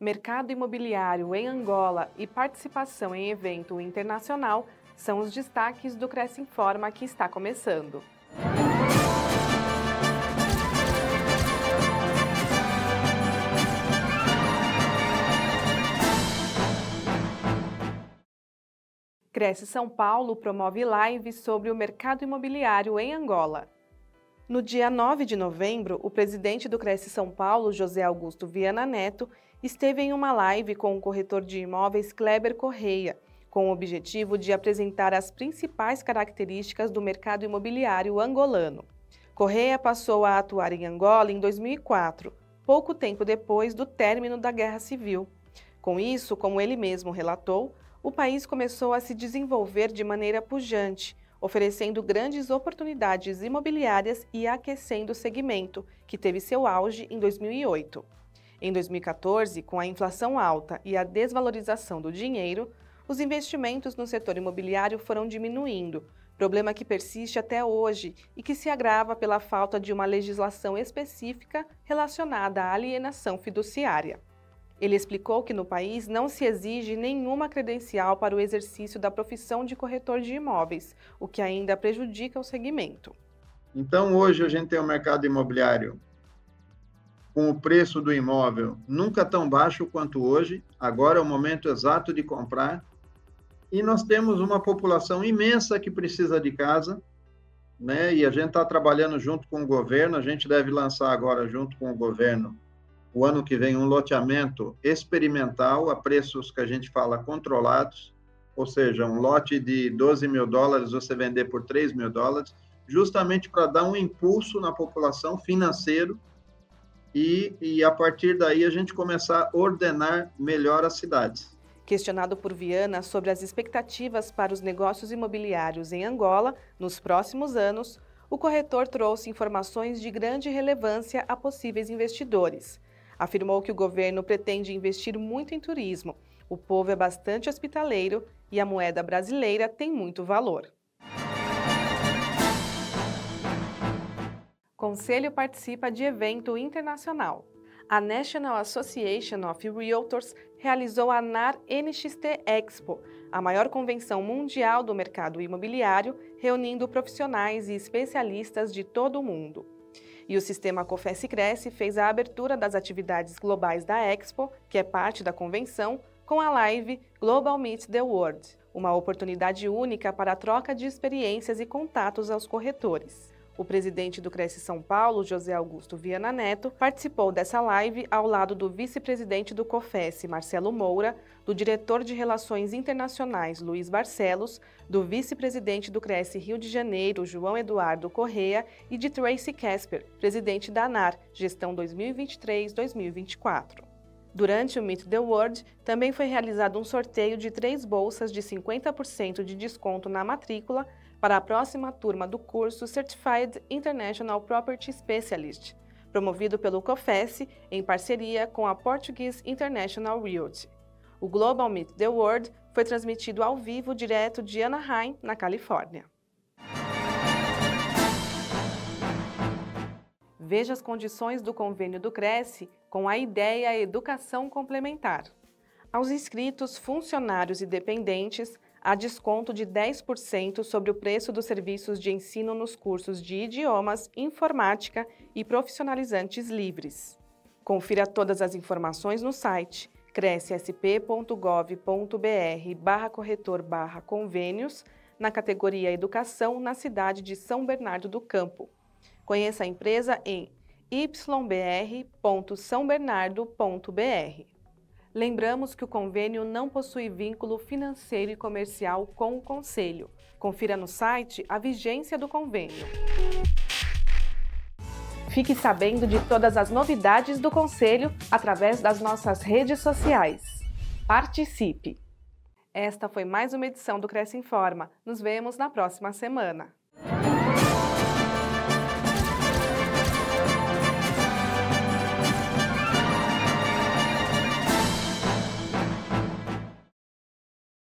mercado imobiliário em Angola e participação em evento internacional são os destaques do Cresce Informa que está começando. Cresce São Paulo promove live sobre o mercado imobiliário em Angola. No dia 9 de novembro, o presidente do Cresce São Paulo, José Augusto Viana Neto, esteve em uma live com o corretor de imóveis Kleber Correia, com o objetivo de apresentar as principais características do mercado imobiliário angolano. Correia passou a atuar em Angola em 2004, pouco tempo depois do término da Guerra Civil. Com isso, como ele mesmo relatou, o país começou a se desenvolver de maneira pujante, oferecendo grandes oportunidades imobiliárias e aquecendo o segmento, que teve seu auge em 2008. Em 2014, com a inflação alta e a desvalorização do dinheiro, os investimentos no setor imobiliário foram diminuindo, problema que persiste até hoje e que se agrava pela falta de uma legislação específica relacionada à alienação fiduciária. Ele explicou que no país não se exige nenhuma credencial para o exercício da profissão de corretor de imóveis, o que ainda prejudica o segmento. Então, hoje a gente tem um mercado imobiliário com o preço do imóvel nunca tão baixo quanto hoje, agora é o momento exato de comprar, e nós temos uma população imensa que precisa de casa, né? E a gente está trabalhando junto com o governo, a gente deve lançar agora junto com o governo o ano que vem um loteamento experimental a preços que a gente fala controlados, ou seja, um lote de 12 mil dólares você vender por 3 mil dólares, justamente para dar um impulso na população financeiro e, e a partir daí a gente começar a ordenar melhor as cidades. Questionado por Viana sobre as expectativas para os negócios imobiliários em Angola nos próximos anos, o corretor trouxe informações de grande relevância a possíveis investidores. Afirmou que o governo pretende investir muito em turismo. O povo é bastante hospitaleiro e a moeda brasileira tem muito valor. Conselho participa de evento internacional. A National Association of Realtors realizou a NAR NXT Expo, a maior convenção mundial do mercado imobiliário, reunindo profissionais e especialistas de todo o mundo. E o sistema Cofesse Cresce fez a abertura das atividades globais da Expo, que é parte da convenção, com a live Global Meet the World, uma oportunidade única para a troca de experiências e contatos aos corretores. O presidente do Cresce São Paulo, José Augusto Viana Neto, participou dessa live ao lado do vice-presidente do COFES, Marcelo Moura, do diretor de Relações Internacionais, Luiz Barcelos, do vice-presidente do Cresce Rio de Janeiro, João Eduardo Correa, e de Tracy Casper, presidente da ANAR, gestão 2023-2024. Durante o Meet the World, também foi realizado um sorteio de três bolsas de 50% de desconto na matrícula para a próxima turma do curso Certified International Property Specialist, promovido pelo COFES em parceria com a Portuguese International Realty. O Global Meet the World foi transmitido ao vivo direto de Anaheim, na Califórnia. Veja as condições do convênio do Cresce com a ideia Educação Complementar. Aos inscritos, funcionários e dependentes, há desconto de 10% sobre o preço dos serviços de ensino nos cursos de idiomas, informática e profissionalizantes livres. Confira todas as informações no site crescsp.gov.br barra corretor barra convênios na categoria Educação na cidade de São Bernardo do Campo. Conheça a empresa em ybr.sãobernardo.br. Lembramos que o convênio não possui vínculo financeiro e comercial com o Conselho. Confira no site a vigência do convênio. Fique sabendo de todas as novidades do Conselho através das nossas redes sociais. Participe! Esta foi mais uma edição do Cresce Informa. Nos vemos na próxima semana.